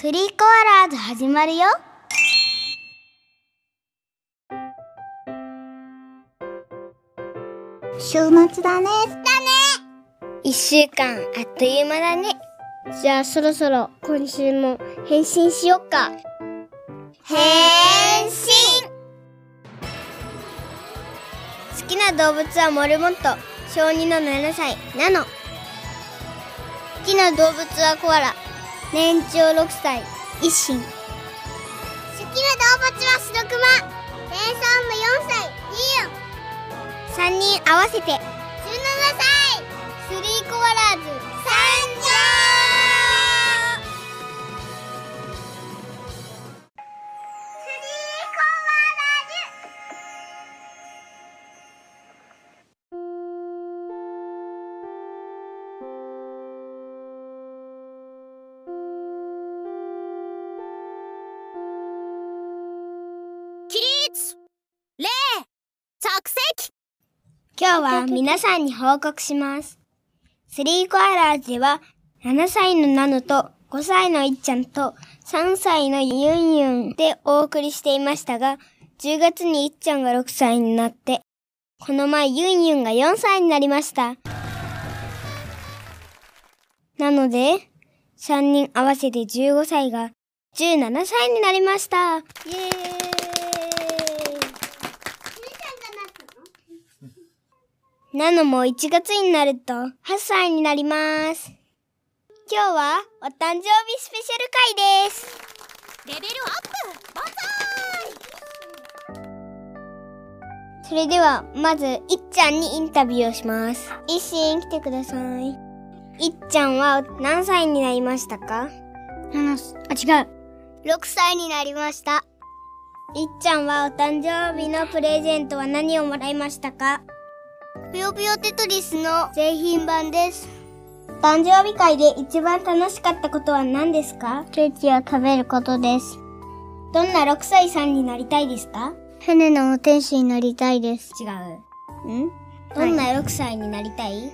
スリーコアラーズ始まるよ週末だねだね一週間あっという間だね。じゃあそろそろ今週も変身しよっか。変身好きな動物はモルモット。小2の7歳、ナノ。好きな動物はコアラ。年長6歳、一心。好きな動物はシロクマ年産の4歳3リ人合わせて、オン17歳。スリーコアラーズ。参上今日は皆さんに報告します。スリーコアラーズでは、7歳のナノと5歳のいっちゃんと3歳のユンユンでお送りしていましたが、10月にいっちゃんが6歳になって、この前ユンユンが4歳になりました。なので、3人合わせて15歳が17歳になりました。イエーイナノも1月になると8歳になります。今日はお誕生日スペシャル回です。レベルアップ万歳それでは、まず、いっちゃんにインタビューをします。一心来てください。いっちゃんは何歳になりましたか？7あ違う6歳になりました。いっちゃんはお誕生日のプレゼントは何をもらいましたか？ぷよぷよテトリスの製品版です。お誕生日会で一番楽しかったことは何ですか？ケーキを食べることですどんな6歳さんになりたいですか？船の運転手になりたいです違う。ん？どんな6歳になりたい、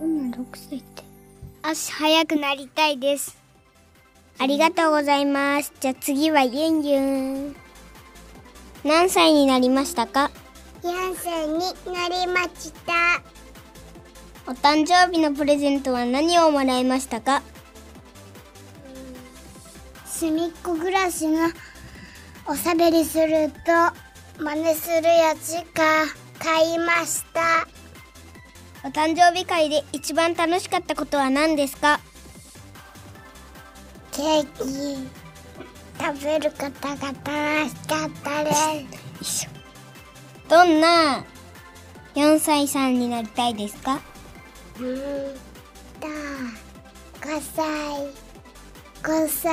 どんな6歳って？足速くなりたいです。ありがとうございます。じゃあ次はユンユン。何歳になりましたか？4歳になりました。お誕生日のプレゼントは何をもらいましたか？すみっこ暮らしがおしゃべりすると真似するやつか。買いました。お誕生日会で一番楽しかったことは何ですか？ケーキ。食べることが楽しかったですどんな4歳さんになりたいですか？うーん。と5歳。5歳。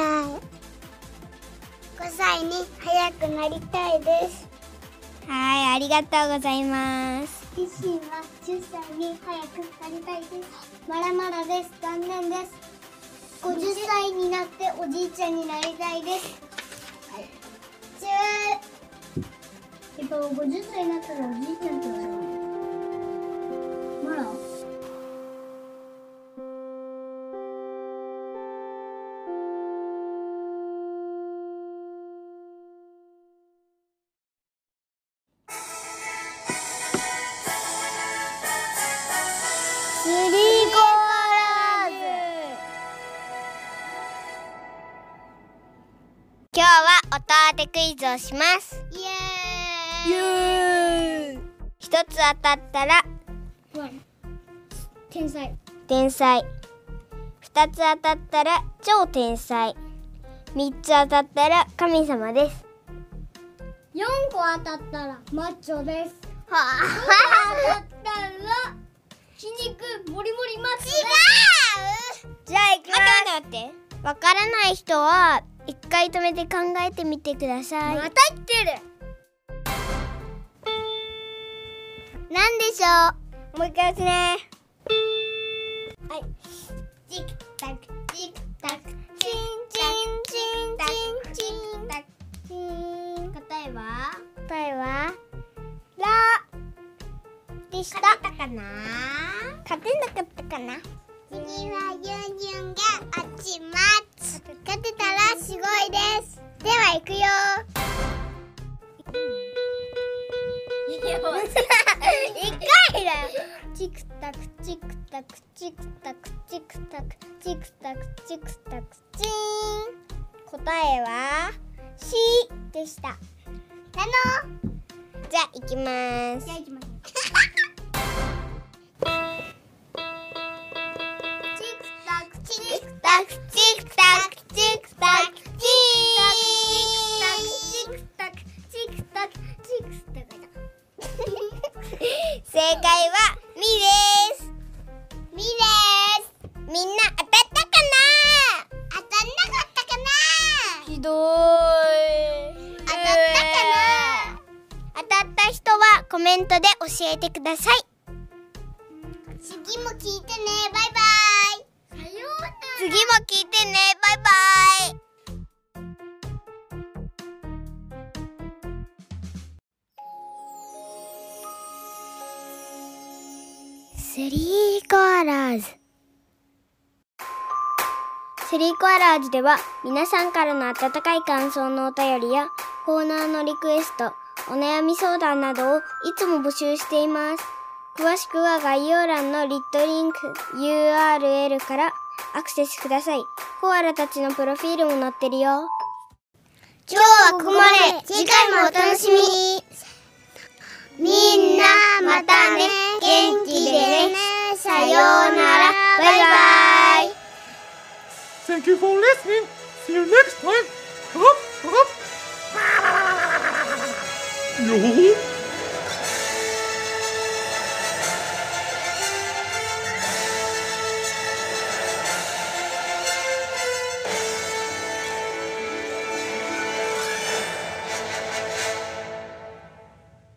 5歳に早くなりたいです。はい、ありがとうございます。自身は10歳に早くなりたいです。まだまだです。残念です。50歳になっておじいちゃんになりたいです。じゃあえっと50歳になったらおじいちゃんってなるまだスリーコアラーズ今日は音当てクイズをします。イエーイエーイ一つ当たったら天才天才。二つ当たったら超天才。三つ当たったら神様です。4個当たったらマッチョですは当たったら筋肉もりもりマッチョですじゃあ行きます。待って待って待って。わからない人は一回止めて考えてみてください。また言ってるなんでしょう？もう一回ですね。はい。チクタクチクタク。チンチンチンチンチンタチン。答えは？答えは？ラでした。勝てたかな？勝てなかったかな？次はユンユンが落ちます勝てたらすごいです。では行くよ チクタクチクタクチクタクチクタクチクタクチクタクチーン答えは C でした。あの？じゃあ行きます。じゃあ行きます。チクタクチクタクチクタクメントで教えてください。な次も聞いてね。バイバイ。さようなら。次も聞いてね。バイバイ。スリーコアラーズ。スリーコアラーズでは皆さんからの温かい感想のお便りやコーナーのリクエスト、お悩み相談などをいつも募集しています。詳しくは概要欄のリットリンク URL からアクセスください。コアラたちのプロフィールも載ってるよ。今日はここまで次回もお楽しみにみんなまたね元気でねさようならバイバイ Thank you for listening. See you next time. Up, up. 哟